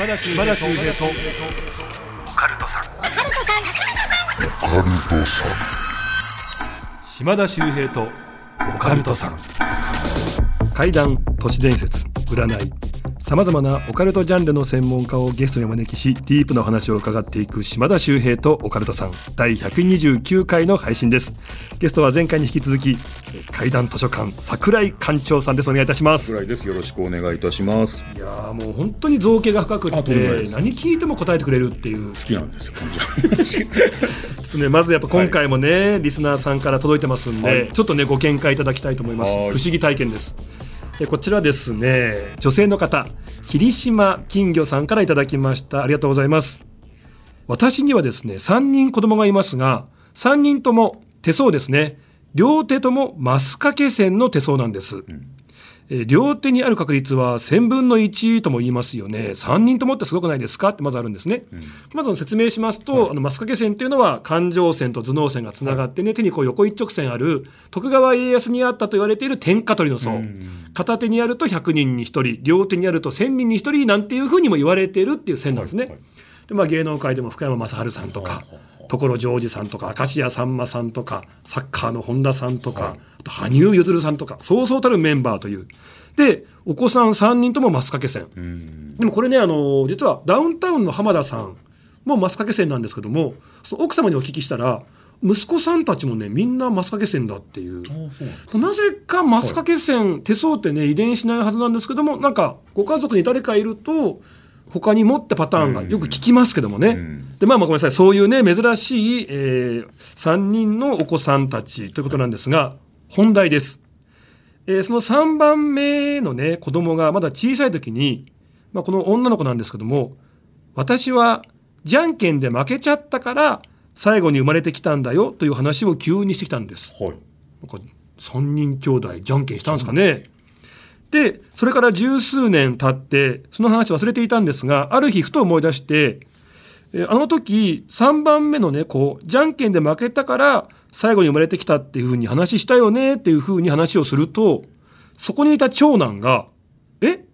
島田秀平とオカルトさん島田秀平とオカルトさん怪談都市伝説占いさまざまなオカルトジャンルの専門家をゲストにお招きしディープな話を伺っていく島田秀平とオカルトさん第129回の配信です。ゲストは前回に引き続き怪談図書館桜井館長さんです。お願いいたします。ぐらいです。よろしくお願いいたします。いやーもう本当に造形が深くて何聞いても答えてくれるっていう。好きなんですよ。ちょっとねまずやっぱ今回もね、リスナーさんから届いてますんで、はい。ちょっとねご見解いただきたいと思います。不はい。思議体験ですこちらですね女性の方霧島金魚さんからいただきました。ありがとうございます。私にはですね3人子供がいますが3人とも手相ですね。両手ともマスカケ線の手相なんです、えー両手にある確率は1000分の1とも言いますよね。3人ともってすごくないですか？ってまずあるんですね、まず説明しますと、あのマスカケ線っていうのは環状線と頭脳線がつながってね、手にこう横一直線ある徳川家康にあったと言われている天下取りの層、片手にあると100人に1人両手にあると1000人に1人なんていうふうにも言われているっていう線なんですね、はいはい。でまあ、芸能界でも福山雅治さんとか所ジョージさんとか明石家さんまさんとかサッカーの本田さんとか、はい。あと羽生結弦さんとかそうそうたるメンバーという。でお子さん3人ともマスカケ線うん。でもこれねあの実はダウンタウンの浜田さんもマスカケ線なんですけども奥様にお聞きしたら息子さんたちもねみんなマスカケ線だっていう。なぜかマスカケ線、手相ってね遺伝しないはずなんですけどもなんかご家族に誰かいると他にもってパターンがよく聞きますけどもね、うん。でまあまあごめんなさい。そういうね珍しい、えー3人のお子さんたちということなんですが本題です、えーその3番目のね子供がまだ小さい時に、まあ、この女の子なんですけども私はじゃんけんで負けちゃったから最後に生まれてきたんだよという話を急にしてきたんです。はい。なんか3人兄弟じゃんけんしたんですかね。でそれから十数年経ってその話忘れていたんですがある日ふと思い出してえーあの時3番目のねこうじゃんけんで負けたから最後に生まれてきたっていうふうに話したよねっていうふうに話をするとそこにいた長男が「え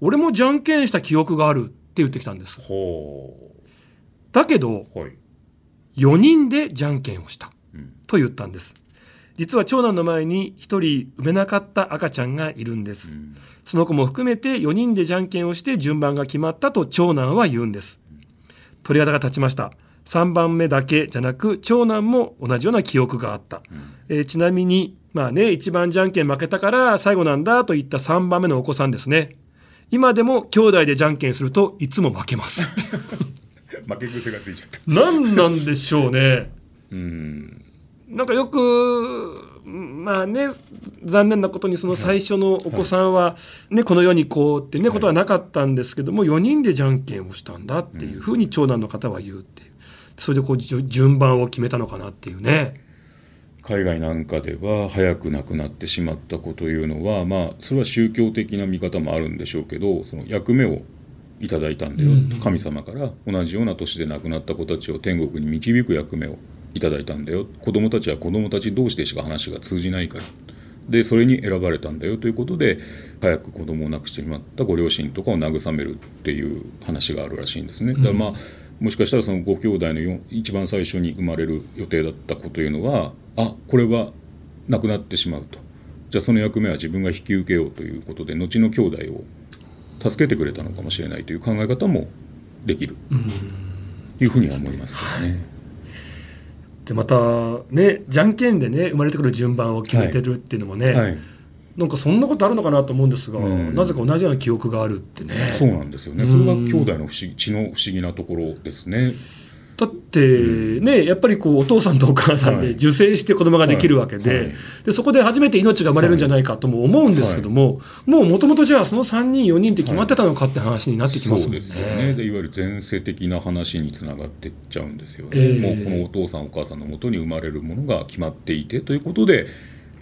俺もじゃんけんした記憶がある」って言ってきたんです。ほだけどう。はい。4人でじゃんけんをした。うんと言ったんです実は長男の前に1人産めなかった赤ちゃんがいるんです、うん。その子も含めて4人でじゃんけんをして順番が決まったと長男は言うんです。鳥肌が立ちました。3番目だけじゃなく長男も同じような記憶があった、えーちなみにまあね一番じゃんけん負けたから最後なんだと言った3番目のお子さんですね。今でも兄弟でじゃんけんするといつも負けます。負け癖がついちゃった。何なんでしょうね。うん。なんかよくまあね残念なことにその最初のお子さんは、ね、この世にこうってねことはなかったんですけども4人でじゃんけんをしたんだっていうふうに長男の方は言うっていう。それでこう順番を決めたのかなっていうね。海外なんかでは早く亡くなってしまった子というのはまあそれは宗教的な見方もあるんでしょうけどその役目をいただいたんだよ、神様から同じような年で亡くなった子たちを天国に導く役目をいただいたんだよ。子供たちは子供たち同士でしか話が通じないから。でそれに選ばれたんだよ。ということで早く子供を亡くしてしまったご両親とかを慰めるっていう話があるらしいんですね。だからまあもしかしたらそのご兄弟のよ一番最初に生まれる予定だった子というのはあこれは亡くなってしまうと。じゃあその役目は自分が引き受けようということで後の兄弟を助けてくれたのかもしれないという考え方もできる。というふうには思いますけどね。でまたねじゃんけんでね生まれてくる順番を決めてるっていうのもね、はい、なんかそんなことあるのかなと思うんですが、うんなぜか同じような記憶があるってね。そうなんですよね。それが兄弟の不思議血の不思議なところですね。だってね、やっぱりこうお父さんとお母さんではい。受精して子供ができるわけで,、はい。はい。でそこで初めて命が生まれるんじゃないかとも思うんですけども、もうもともとじゃあその3人4人って決まってたのかって話になってきますもんね。そうですよね。でいわゆる前世的な話につながっていっちゃうんですよね、ええ。もうこのお父さんお母さんのもとに生まれるものが決まっていてということで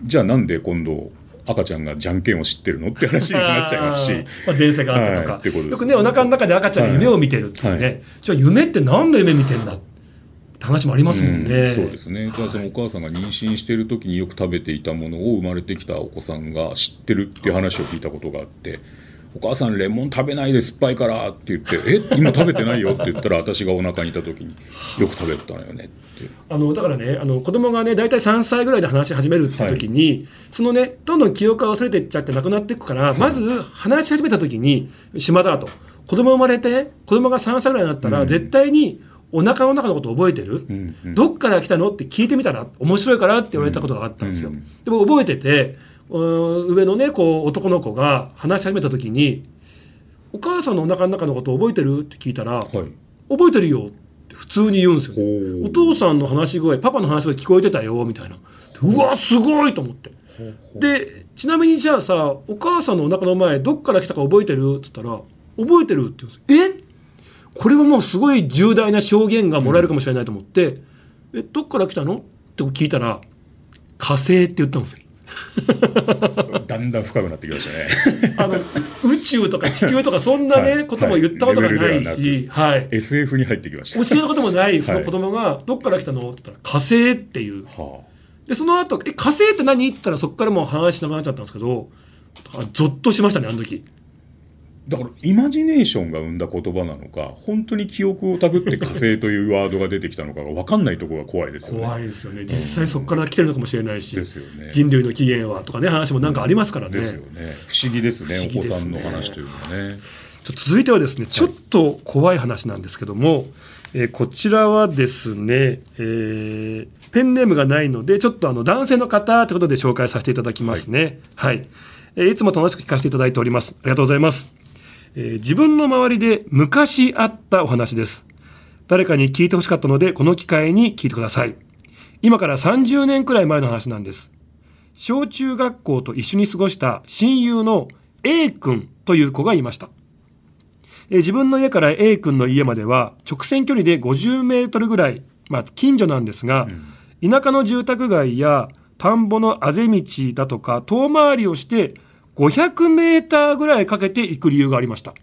じゃあなんで今度赤ちゃんがじゃんけんを知ってるのって話になっちゃいますし。まあ、前世があったとか、はい。ってことですね。よくねお腹の中で赤ちゃんが夢を見てるっていうね、はい。じゃあ夢って何の夢見てんだって話もありますもんね。うん。そうですね。じゃあそのお母さんが妊娠している時によく食べていたものを生まれてきたお子さんが知ってるっていう話を聞いたことがあって「お母さんレモン食べないで酸っぱいから」って言って「え今食べてないよ」って言ったら私がお腹にいた時に「よく食べたのよね」って。あのだからねあの子供がね大体3歳ぐらいで話し始めるって時に、そのねどんどん記憶が忘れていっちゃってなくなっていくから、まず話し始めた時に島田と。子供生まれて子供が3歳ぐらいになったら、うん。絶対にお腹の中のこと覚えてる、うんうん。どっから来たの？って聞いてみたら面白いからって言われたことがあったんですよ。うん。でも覚えてて上のねこう男の子が話し始めた時に「お母さんのお腹の中のこと覚えてる?」って聞いたら「はい。覚えてるよ」って普通に言うんですよ。お父さんの話し声パパの話し声聞こえてたよみたいな。う。わすごいと思って。でちなみにじゃあさお母さんのお腹の前どっから来たか覚えてる？って言ったら覚えてるって言うんですよ。え？これはもうすごい重大な証言がもらえるかもしれないと思って、えどっから来たの？って聞いたら火星って言ったんですよ だんだん深くなってきましたね。あの宇宙とか地球とかそんなね、はい。ことも言ったことがなはい。レベルではいし、はい、SF に入ってきました。教えたこともないその子供が「どっから来たの?」って言ったら「火星」っていう。はでその後え火星って何?」って言ったらそこからもう話しなくなっちゃったんですけどだからゾッとしましたねあの時。あ、だからイマジネーションが生んだ言葉なのか本当に記憶をたぐって火星というワードが出てきたのかが分かんないところが怖いですよね。怖いですよね。実際そこから来てるのかもしれないし、ですよね。人類の起源はとかね話もなんかありますからね、ですよね。不思議ですね不思議お子さんの話というのはね。続いてはですねちょっと怖い話なんですけども、えーこちらはですね、えーペンネームがないのでちょっとあの男性の方ということで紹介させていただきますね。はい、えーいつも楽しく聞かせていただいております。ありがとうございます、えー自分の周りで昔あったお話です。誰かに聞いてほしかったのでこの機会に聞いてください。今から30年くらい前の話なんです。小中学校と一緒に過ごした親友の A 君という子がいました。えー自分の家から A 君の家までは直線距離で50メートルぐらい、まあ、近所なんですが、田舎の住宅街や田んぼのあぜ道だとか遠回りをして500メーターぐらいかけて行く理由がありました。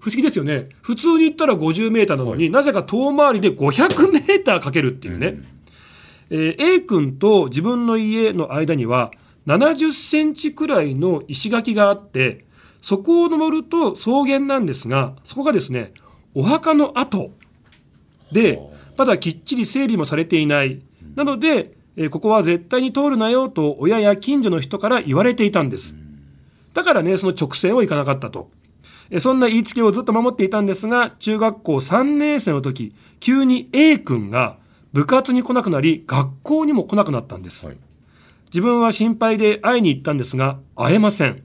不思議ですよね。普通に行ったら50メーターなのに、なぜか遠回りで500メーターかけるっていうね。えー A 君と自分の家の間には70センチくらいの石垣があってそこを登ると草原なんですがそこがですねお墓の跡でまだきっちり整備もされていない。なので、えーここは絶対に通るなよと親や近所の人から言われていたんですだからねその直線を行かなかったと。えーそんな言いつけをずっと守っていたんですが中学校3年生の時急に A 君が部活に来なくなり学校にも来なくなったんです、はい。自分は心配で会いに行ったんですが会えません。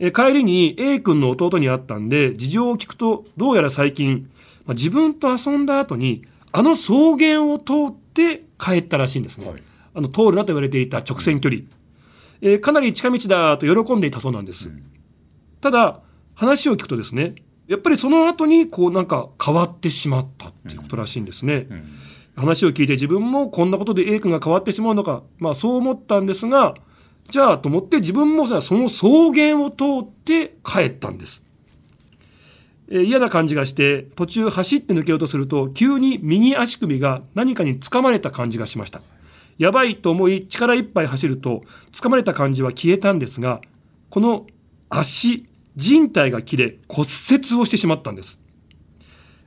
え帰りに A 君の弟に会ったんで事情を聞くとどうやら最近、まあ自分と遊んだ後にあの草原を通って帰ったらしいんですね、はい。あの通るなと言われていた直線距離、えーかなり近道だと喜んでいたそうなんです、ただ話を聞くとですねやっぱりその後にこうなんか変わってしまったっていうことらしいんですね、うん。話を聞いて自分もこんなことで A 君が変わってしまうのか、まあ、そう思ったんですがじゃあと思って自分もさその草原を通って帰ったんです、えー嫌な感じがして途中走って抜けようとすると急に右足首が何かにつかまれた感じがしましたやばいと思い力いっぱい走るとつかまれた感じは消えたんですがこの足人体が切れ骨折をしてしまったんです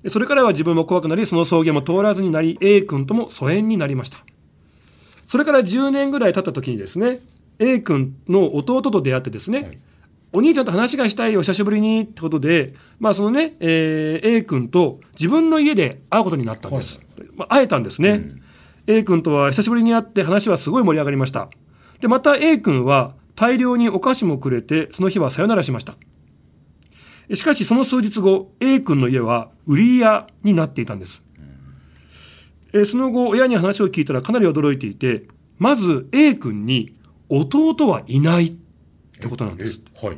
それからは自分も怖くなり、その草原も通らずになり、A 君とも疎遠になりました。それから10年ぐらい経った時にですね、A 君の弟と出会ってですね、はいお兄ちゃんと話がしたいよ、久しぶりにってことで、まあそのね、えー A 君と自分の家で会うことになったんです。まあ、会えたんですね。A 君とは久しぶりに会って話はすごい盛り上がりました。で、また A 君は大量にお菓子もくれて、その日はさよならしました。しかしその数日後 A 君の家は売り屋になっていたんです、えーその後親に話を聞いたらかなり驚いていてまず A 君に弟はいないってことなんですえはい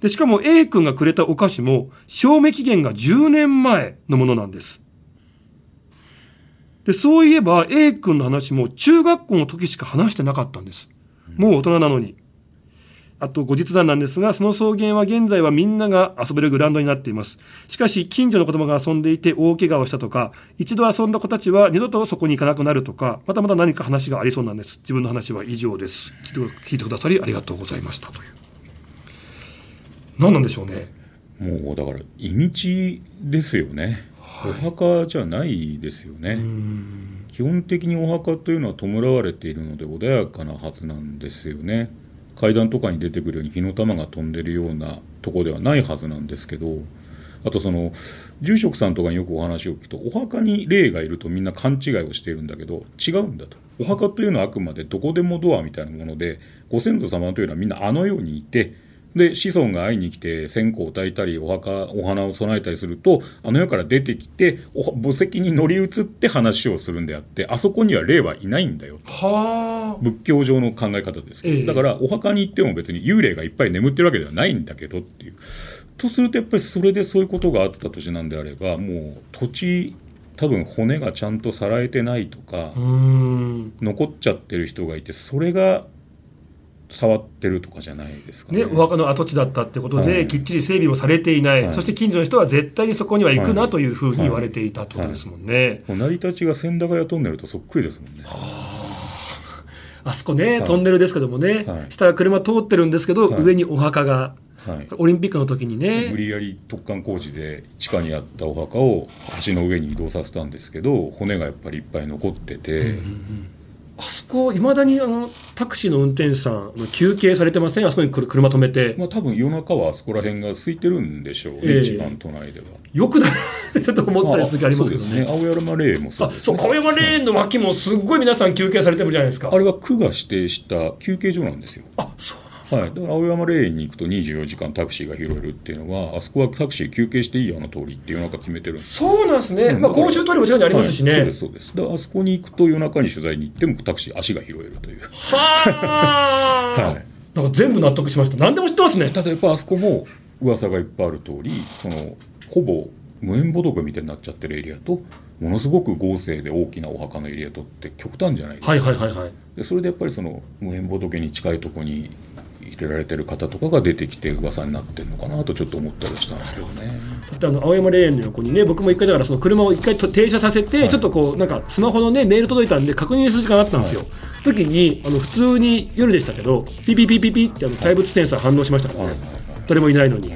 でしかも A 君がくれたお菓子も賞味期限が10年前のものなんですでそういえば A 君の話も中学校の時しか話してなかったんです。もう大人なのに。あと後日談なんですがその草原は現在はみんなが遊べるグラウンドになっています。しかし近所の子供が遊んでいて大怪我をしたとか一度遊んだ子たちは二度とそこに行かなくなるとかまたまた何か話がありそうなんです。自分の話は以上です。聞いてくださりありがとうございましたという。何なんでしょうね。もうだから意味地ですよね、お墓じゃないですよね。基本的にお墓というのは弔われているので穏やかなはずなんですよね。階段とかに出てくるように火の玉が飛んでるようなとこではないはずなんですけど。あとその住職さんとかによくお話を聞くとお墓に霊がいるとみんな勘違いをしているんだけど違うんだと。お墓というのはあくまでどこでもドアみたいなものでご先祖様というのはみんなあの世にいてで子孫が会いに来て線香を焚いたりお墓お花を供えたりするとあの世から出てきて墓石に乗り移って話をするんであってあそこには霊はいないんだよ。は仏教上の考え方ですけど、ええ。だからお墓に行っても別に幽霊がいっぱい眠ってるわけではないんだけどっていう。とするとやっぱりそれでそういうことがあった土地なんであればもう土地多分骨がちゃんとさらえてないとか残っちゃってる人がいてそれが触ってるとかじゃないですかね。ね、お墓の跡地だったってことで、はい。きっちり整備もされていない、はい。そして近所の人は絶対にそこには行くなはいというふうに言われていたってことですもんね。もう成り立ちが千駄ヶ谷トンネルとそっくりですもんね。あそこね、い。トンネルですけどもね、はい。下が車通ってるんですけど、はい。上にお墓が、はい。オリンピックの時に無ね、理やり突貫工事で地下にあったお墓を橋の上に移動させたんですけど骨がやっぱりいっぱい残ってて、あそこ、いまだにあのタクシーの運転手さん、休憩されてません、あそこに車止めて、まあ多分夜中はあそこら辺が空いてるんでしょうね、ええ一番都内では。よくだちょっと思ったりする時ありますけどね。ね青山霊園もそうあそうですね青山レーンの脇もすっごい皆さん休憩されてるじゃないですか。あれは区が指定した休憩所なんですよ。あそうはい、だから青山霊園に行くと24時間タクシーが拾えるっていうのはあそこはタクシー休憩していいよあの通りっていうなんか決めてるんです。そうなんですね、うん。まあ、公衆トイレも近くにありますしね。はい、そうですそうです。だからあそこに行くと夜中に取材に行ってもタクシー足が拾えるという。はあ、はい。なんか全部納得しました。何でも知ってますね。ただやっぱあそこも噂がいっぱいある通りそのほぼ無縁仏みたいになっちゃってるエリアとものすごく豪勢で大きなお墓のエリアとって極端じゃないですか、はいはいはいはい。でそれでやっぱりその無縁仏に近いところに入れられてる方とかが出てきて噂になってるのかなとちょっと思ったりしたんですけどね。だってあの青山霊園の横にね、僕も一回だからその車を一回と停車させて、はいちょっとこうなんかスマホのねメール届いたんで確認する時間あったんですよ。時にあの普通に夜でしたけど、ピピピピピってあの怪物センサー反応しましたからね。誰もいないのに。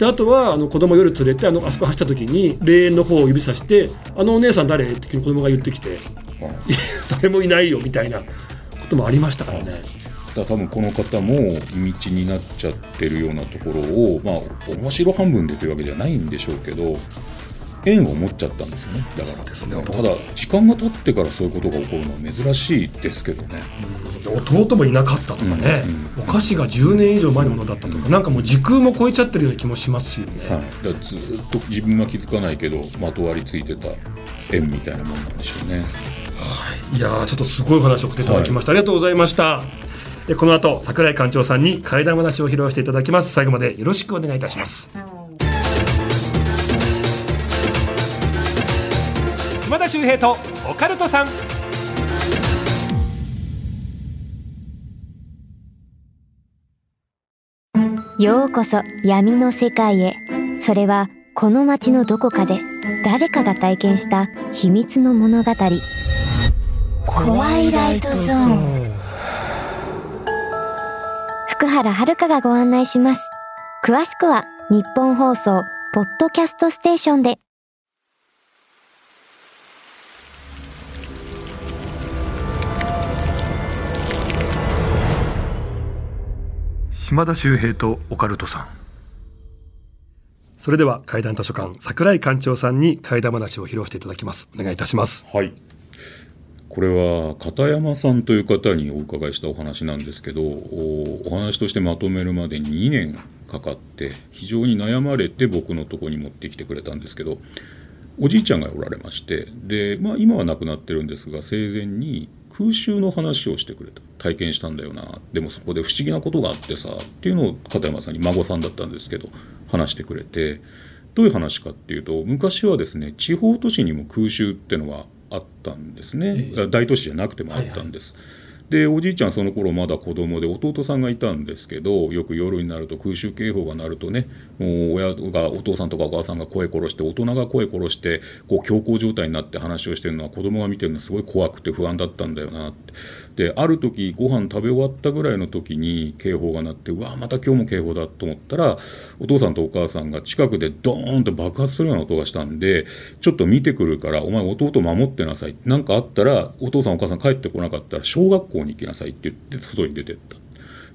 であとはあの子供夜連れてあのあそこ走った時に霊園の方を指さして「あのお姉さん誰?」って子供が言ってきてはい「い や誰もいないよ」みたいなこともありましたからね。多分この方も意道になっちゃってるようなところをまあ面白半分でというわけじゃないんでしょうけど縁を持っちゃったんですよね。だから。ですね。ただ時間が経ってからそういうことが起こるのは珍しいですけどね、弟もいなかったとかね、お菓子が10年以上前のものだったとか、なんかもう時空も超えちゃってるような気もしますよね。はい、だからずっと自分は気づかないけどまとわりついてた縁みたいなもんなんでしょうね。い。やーちょっとすごいお話を送っていただきました、ありがとうございましたでこの後桜井館長さんに怪談話を披露していただきます最後までよろしくお願いいたします島田秀平とオカルトさんようこそ闇の世界へ。それはこの街のどこかで誰かが体験した秘密の物語。怖いライトゾーン。福原遥がご案内します。詳しくは日本放送ポッドキャストステーションで。島田秀平とオカルトさんそれでは怪談図書館桜井館長さんに怪談話を披露していただきますお願いいたしますはいこれは片山さんという方にお伺いしたお話なんですけどお話としてまとめるまでに2年かかって非常に悩まれて僕のとこに持ってきてくれたんですけどおじいちゃんがおられましてで、まあ、今は亡くなってるんですが生前に空襲の話をしてくれた。体験したんだよな。でもそこで不思議なことがあってさっていうのを片山さんに孫さんだったんですけど話してくれてどういう話かっていうと昔はですね地方都市にも空襲ってのはあったんですね、大都市じゃなくてもあったんです。でおじいちゃんその頃まだ子供で弟さんがいたんですけどよく夜になると空襲警報が鳴るとねもう親がお父さんとかお母さんが声殺して大人が声殺してこう強行状態になって話をしてるのは子供が見てるのすごい怖くて不安だったんだよなって。である時ご飯食べ終わったぐらいの時に警報が鳴ってうわまた今日も警報だと思ったらお父さんとお母さんが近くでドーンと爆発するような音がしたんでちょっと見てくるからお前弟守ってなさい。何かあったらお父さんお母さん帰ってこなかったら小学校に行きなさいって言って外に出てった。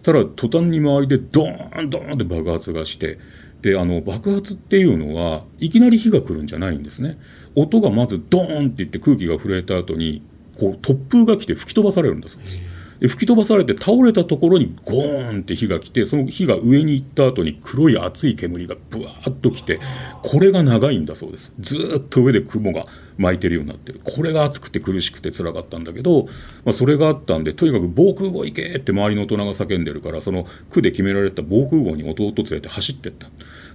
ただ途端に周りでドーンドーンって爆発がしてであの爆発っていうのはいきなり火が来るんじゃないんですね。音がまずドーンっていって空気が震えた後にこう突風が来て吹き飛ばされるんだそうです。で吹き飛ばされて倒れたところにゴーンって火が来てその火が上に行った後に黒い熱い煙がブワーッと来てこれが長いんだそうです。ずっと上で雲が巻いてるようになってる。これが熱くて苦しくて辛かったんだけど、まあ、それがあったんでとにかく防空壕行けって周りの大人が叫んでるからその区で決められた防空壕に弟連れて走ってった。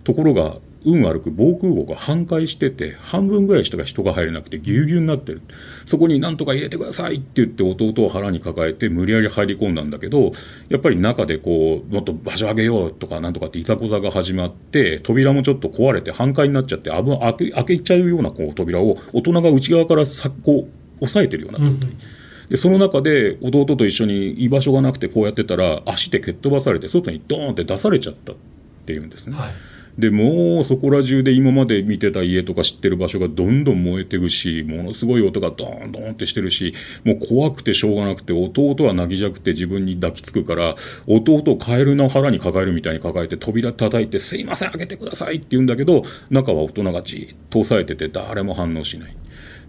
ところが運悪く防空壕が半壊してて半分ぐらいしか人が入れなくてぎゅうぎゅうになってるそこになんとか入れてくださいって言って弟を腹に抱えて無理やり入り込んだんだけどやっぱり中でこうもっと場所上げようとかなんとかっていざこざが始まって扉もちょっと壊れて半壊になっちゃって危開け開けちゃうようなこう扉を大人が内側からさこう押さえてるような状態。うんでその中で弟と一緒に居場所がなくてこうやってたら足で蹴っ飛ばされて外にドーンって出されちゃったっていうんですね。はいでもうそこら中で今まで見てた家とか知ってる場所がどんどん燃えていくしものすごい音がドーンドーンってしてるしもう怖くてしょうがなくて弟は泣きじゃくて自分に抱きつくから弟をカエルの腹に抱えるみたいに抱えて扉叩いて「すいません開けてください」って言うんだけど中は大人がじっと押さえてて誰も反応しない。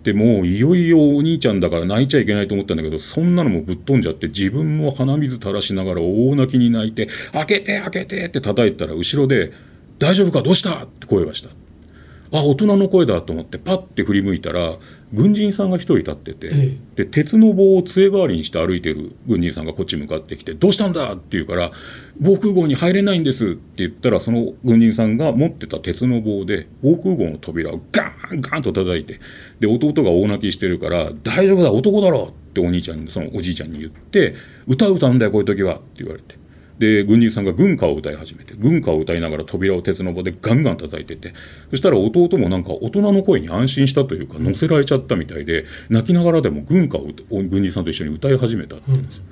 でもういよいよお兄ちゃんだから泣いちゃいけないと思ったんだけどそんなのもぶっ飛んじゃって自分も鼻水垂らしながら大泣きに泣いて「開けて開けて」って叩いたら後ろで「大丈夫か？どうした？って声がした。あ、大人の声だと思ってパッて振り向いたら、軍人さんが一人立ってて、ええ、で、鉄の棒を杖代わりにして歩いてる軍人さんがこっち向かってきて、どうしたんだ？って言うから、防空壕に入れないんですって言ったら、その軍人さんが持ってた鉄の棒で、防空壕の扉をガーンガーンと叩いて、で、弟が大泣きしてるから、大丈夫だ、男だろってお兄ちゃんに、そのおじいちゃんに言って、歌歌うんだよ、こういう時はって言われて。で軍人さんが軍歌を歌い始めて軍歌を歌いながら扉を鉄の棒でガンガン叩いててそしたら弟もなんか大人の声に安心したというか乗せられちゃったみたいで泣きながらでも軍歌を軍人さんと一緒に歌い始めたって言うんですよ。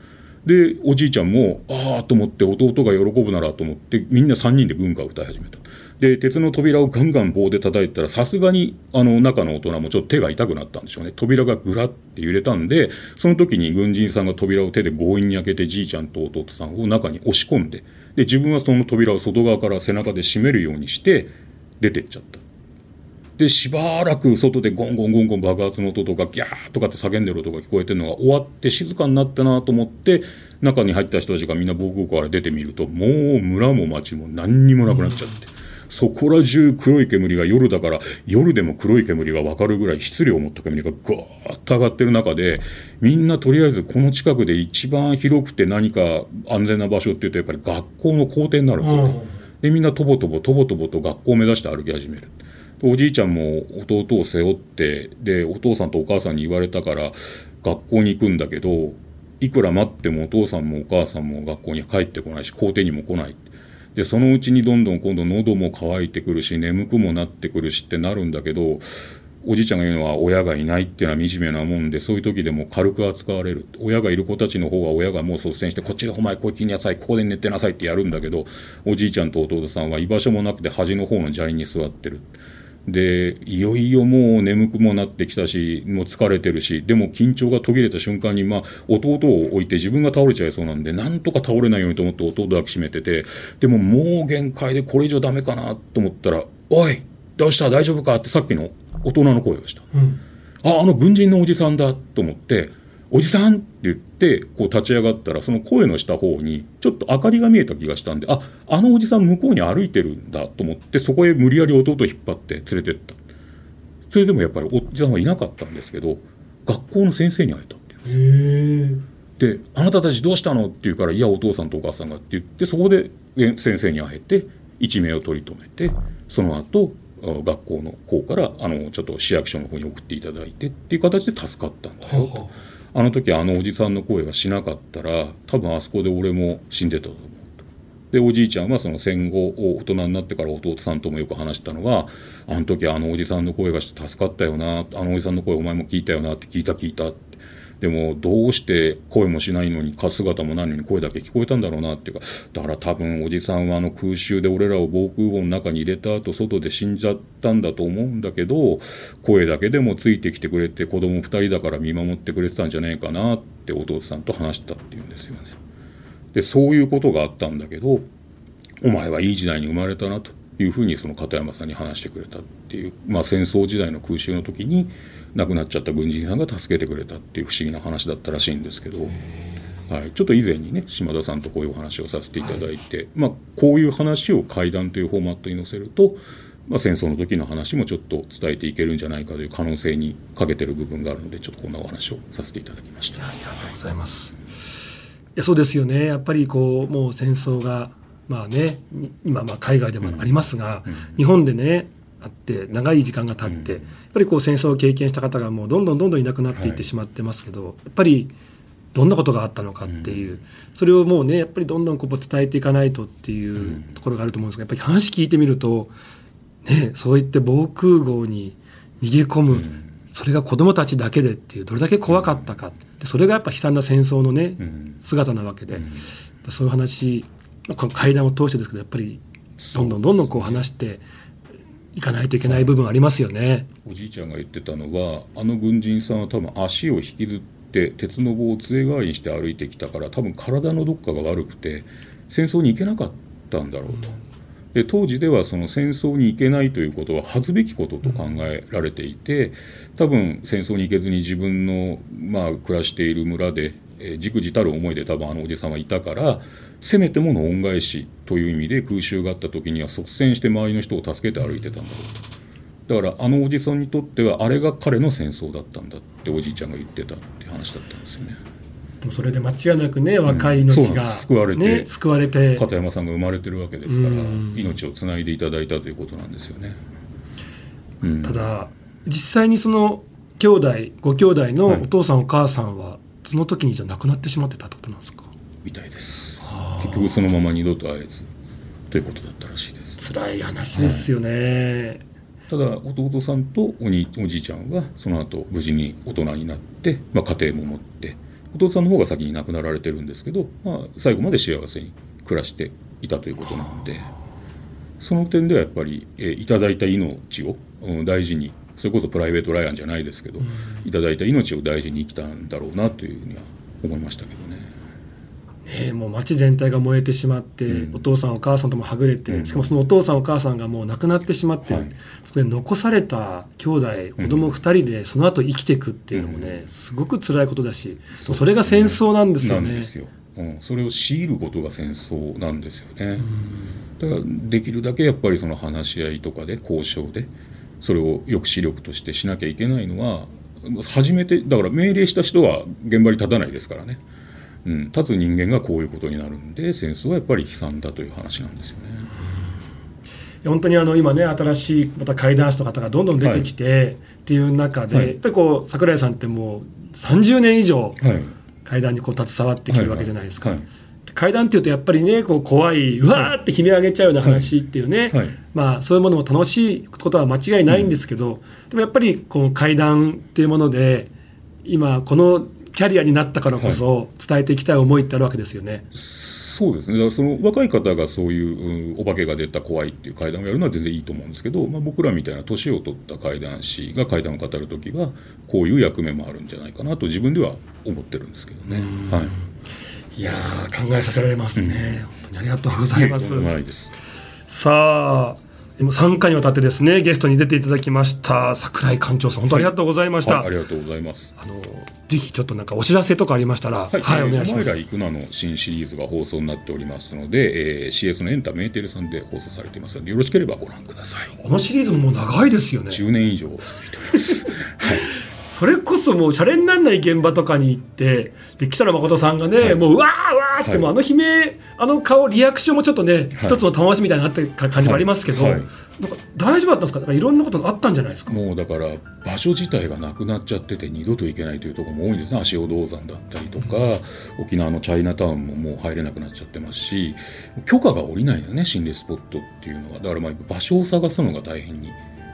でおじいちゃんもああと思って弟が喜ぶならと思ってみんな3人で軍歌を歌い始めた。で鉄の扉をガンガン棒で叩いたらさすがにあの中の大人もちょっと手が痛くなったんでしょうね扉がぐらって揺れたんでその時に軍人さんが扉を手で強引に開けてじいちゃんと弟さんを中に押し込んでで自分はその扉を外側から背中で閉めるようにして出てっちゃったでしばらく外でゴンゴンゴンゴン爆発の音とかギャーとかって叫んでる音が聞こえてるのが終わって静かになったなと思って中に入った人たちがみんな防空壕から出てみるともう村も町も何にもなくなっちゃって。そこら中黒い煙が夜だから夜でも黒い煙が分かるぐらい質量を持った煙がガーッと上がってる中でみんなとりあえずこの近くで一番広くて何か安全な場所っていうとやっぱり学校の校庭になるんですよね。でみんなとぼとぼとぼとぼと学校を目指して歩き始める。おじいちゃんも弟を背負ってでお父さんとお母さんに言われたから学校に行くんだけどいくら待ってもお父さんもお母さんも学校に帰ってこないし校庭にも来ないでそのうちにどんどん今度喉も渇いてくるし眠くもなってくるしってなるんだけどおじいちゃんが言うのは親がいないっていうのは惨めなもんでそういう時でも軽く扱われる親がいる子たちの方は親がもう率先してこっちでお前こっちになさいここで寝てなさいってやるんだけどおじいちゃんと弟さんは居場所もなくて端の方の砂利に座ってる。でいよいよもう眠くもなってきたしもう疲れてるしでも緊張が途切れた瞬間に、まあ、弟を置いて自分が倒れちゃいそうなんでなんとか倒れないようにと思って弟抱きしめててでももう限界でこれ以上ダメかなと思ったら「おいどうした？大丈夫か?」ってさっきの大人の声がした、うん、ああの軍人のおじさんだと思っておじさんって言って、こう立ち上がったら、その声のした方に、ちょっと明かりが見えた気がしたんで、あ、あのおじさん向こうに歩いてるんだと思って、そこへ無理やり弟を引っ張って連れてった。それでもやっぱりおじさんはいなかったんですけど、学校の先生に会えたって言うんですで、あなたたちどうしたのって言うから、いや、お父さんとお母さんがって言って、そこで先生に会えて、一命を取り留めて、その後、学校の方からあのちょっと市役所の方に送っていただいてっていう形で助かったんだよと。ああの時あのおじさんの声がしなかったら多分あそこで俺も死んでたと思うと。でおじいちゃんはその戦後大人になってから弟さんともよく話したのはあの時あのおじさんの声がして助かったよなあのおじさんの声お前も聞いたよなって聞いた聞いたってでもどうして声もしないのにか姿もないのに声だけ聞こえたんだろうなっていうかだから多分おじさんはあの空襲で俺らを防空壕の中に入れた後外で死んじゃったんだと思うんだけど声だけでもついてきてくれて子供2人だから見守ってくれてたんじゃねえかなってお父さんと話したっていうんですよね。でそういうことがあったんだけどお前はいい時代に生まれたなというふうにその片山さんに話してくれたっていう、まあ、戦争時代の空襲の時に亡くなっちゃった軍人さんが助けてくれたっていう不思議な話だったらしいんですけど、はい、ちょっと以前にね島田さんとこういうお話をさせていただいて、はい、まあ、こういう話を会談というフォーマットに載せると、まあ、戦争の時の話もちょっと伝えていけるんじゃないかという可能性にかけてる部分があるのでちょっとこんなお話をさせていただきました。ありがとうございます。いやそうですよね。やっぱりこうもう戦争がまあね今まあ海外でもありますが、うんうん、日本でねあって長い時間が経って、やっぱりこう戦争を経験した方がもうどんどんどんどんいなくなっていってしまってますけど、やっぱりどんなことがあったのかっていう、それをもうねやっぱりどんどんこう伝えていかないとっていうところがあると思うんですがやっぱり話聞いてみると、ね、そういって防空壕に逃げ込む、それが子どもたちだけでっていうどれだけ怖かったかでそれがやっぱ悲惨な戦争のね、姿なわけで、そういう話この会談を通してですけどやっぱりどんどんどんどんこう話していかないといけない部分ありますよね。おじいちゃんが言ってたのはあの軍人さんは多分足を引きずって鉄の棒を杖代わりにして歩いてきたから多分体のどっかが悪くて戦争に行けなかったんだろうと。で当時ではその戦争に行けないということは恥ずべきことと考えられていて多分戦争に行けずに自分のまあ暮らしている村でじくじたる思いで多分あのおじさんはいたからせめてもの恩返しという意味で空襲があった時には率先して周りの人を助けて歩いてたんだろうと。だからあのおじさんにとってはあれが彼の戦争だったんだっておじいちゃんが言ってたって話だったんですよね。でもそれで間違いなくね若い命が、うん、救われて、ね、救われて。片山さんが生まれてるわけですから命をつないでいただいたということなんですよね。うん、ただ実際にその兄弟ご兄弟のお父さん、お母さんはその時にじゃ亡くなってしまってたってことなんですか？みたいです。結局そのまま二度と会えずということだったらしいです。辛い話ですよね、はい、ただ弟さんとおにおじいちゃんはその後無事に大人になって、まあ、家庭も持って弟さんの方が先に亡くなられてるんですけど、まあ、最後まで幸せに暮らしていたということなのでその点ではやっぱり、えー、いただいた命を、うん、大事にそれこそプライベート・ライアンじゃないですけど、うん、いただいた命を大事に生きたんだろうなというふうには思いましたけどね。えー、もう街全体が燃えてしまって、うん、お父さんお母さんともはぐれて、うん、しかもそのお父さんお母さんがもう亡くなってしまって、はい、そこで残された兄弟子供2人でその後生きていくっていうのもね、すごく辛いことだし、そそれが戦争なんですよね。うん、それを強いることが戦争なんですよね。だからできるだけやっぱりその話し合いとかで交渉でそれを抑止力としてしなきゃいけないのは初めてだから命令した人は現場に立たないですからね。うん、立つ人間がこういうことになるんで戦争はやっぱり悲惨だという話なんですよね。本当にあの今ね新しいまた怪談師の方がどんどん出てきて、っていう中で、はい、やっぱりこう櫻井さんってもう30年以上怪談にこう携わってきてるわけじゃないですか。怪談っていうとやっぱりねこう怖いうわーって悲鳴上げちゃうような話っていうね、はい、まあそういうものも楽しいことは間違いないんですけど、でもやっぱりこの怪談っていうもので今このキャリアになったからこそ伝えていきたい思いってあるわけですよね。はい、そうですね。だからその若い方がそういう、うん、お化けが出た怖いっていう会談をやるのは全然いいと思うんですけど、まあ、僕らみたいな年を取った怪談師が怪談を語る時はこういう役目もあるんじゃないかなと自分では思ってるんですけどね。はい、いや考えさせられますね、うん、本当にありがとうございます。はい、さあ3回にわたってですね。ゲストに出ていただきました。櫻井館長さん本当ありがとうございました、はいはい、ありがとうございます。あのぜひちょっとなんかお知らせとかありましたら。はい、はい、お願いします。お前ら行くなの新シリーズが放送になっておりますので、えー、CS のエンタメーテレさんで放送されていますのでよろしければご覧ください。このシリーズももう長いですよね。10年以上続いております。はいそれこそもうシャレにならない現場とかに行ってで北野誠さんがね、はい、もううわーうわーって、はい、もうあの悲鳴あの顔リアクションもちょっとね、はい、一つの玉鷲みたいになって感じもありますけど、なんか大丈夫だったんですか？かいろんなことあったんじゃないですか？もうだから場所自体がなくなっちゃってて二度と行けないというところも多いんですね。足尾銅山だったりとか、うん、沖縄のチャイナタウンももう入れなくなっちゃってますし許可が下りないんですね心霊スポットっていうのは。だからまあ場所を探すのが大変に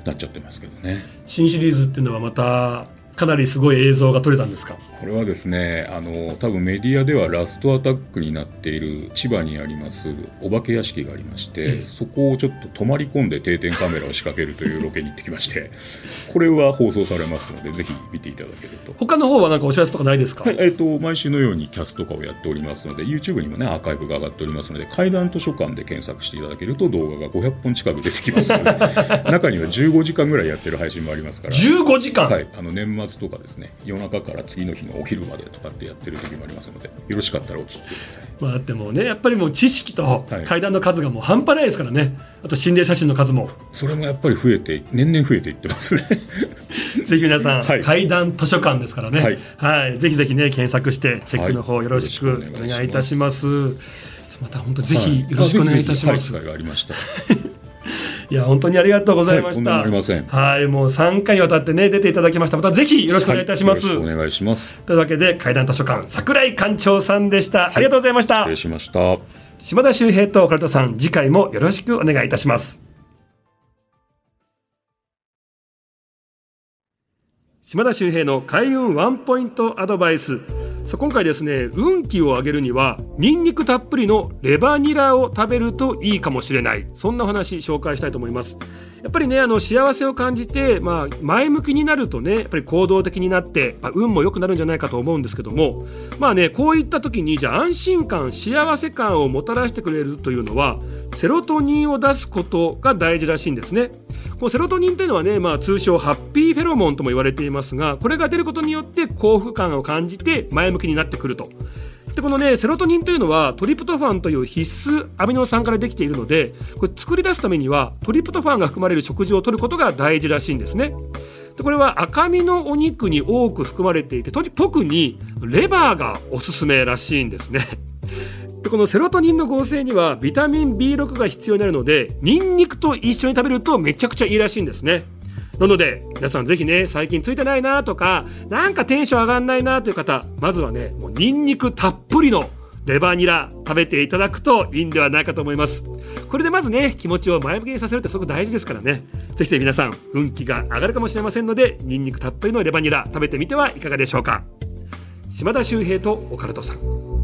なっちゃってますけどね。新シリーズっていうのはまたかなりすごい映像が撮れたんですか？これはですねあの多分メディアではラストアタックになっている千葉にありますお化け屋敷がありまして、ええ、そこをちょっと泊まり込んで定点カメラを仕掛けるというロケに行ってきましてこれは放送されますのでぜひ見ていただけると。他の方は何かお知らせとかないですか、はいえーと、毎週のようにキャスとかをやっておりますので YouTube にもねアーカイブが上がっておりますので階段図書館で検索していただけると動画が500本近く出てきますので 中には15時間ぐらいやってる配信もありますから。15時間、はい、あの年末とかですね夜中から次の日のお昼までとかってやってる時もありますのでよろしかったらお聞きください、まあ、でもねやっぱりもう知識と階段の数がもう半端ないですからね、あと心霊写真の数も。それもやっぱり増えて年々増えていってますね。ぜひ皆さん、はい、階段図書館ですからね、はい、はい、ぜひぜひね検索してチェックの方よろしくお願いいたします、また本当ぜひよろしくお願いいたします、はい、ありました いや本当にありがとうございました。はい、はい、もう三回にわたってね出ていただきました。またぜひよろしくお願いいたします。はい、お願いします。というわけで階段図書館桜井館長さんでした。ありがとうございました。失礼しました。島田秀平とオカルトさん次回もよろしくお願いいたします。島田秀平の開運ワンポイントアドバイス。さ今回ですね運気を上げるにはニンニクたっぷりのレバニラを食べるといいかもしれない。そんな話紹介したいと思います。やっぱりねあの幸せを感じて、まあ、前向きになるとねやっぱり行動的になって、まあ、運も良くなるんじゃないかと思うんですけどもまあねこういった時にじゃあ安心感幸せ感をもたらしてくれるというのはセロトニンを出すことが大事らしいんですねこのセロトニンというのはね、まあ、通称ハッピーフェロモンとも言われていますがこれが出ることによって幸福感を感じて前向きになってくると。でこのねセロトニンというのはトリプトファンという必須アミノ酸からできているのでこれ作り出すためにはトリプトファンが含まれる食事をとることが大事らしいんですね。でこれは赤身のお肉に多く含まれていて特にレバーがおすすめらしいんですね。でこのセロトニンの合成にはビタミン B6 が必要になるのでニンニクと一緒に食べるとめちゃくちゃいいらしいんですねなので皆さんぜひね最近ついてないなとかなんかテンション上がんないなという方まずはねもうニンニクたっぷりのレバニラ食べていただくといいんではないかと思います。これでまずね気持ちを前向きにさせるってすごく大事ですからね。ぜひ皆さん運気が上がるかもしれませんのでニンニクたっぷりのレバニラ食べてみてはいかがでしょうか。島田秀平とオカルトさん。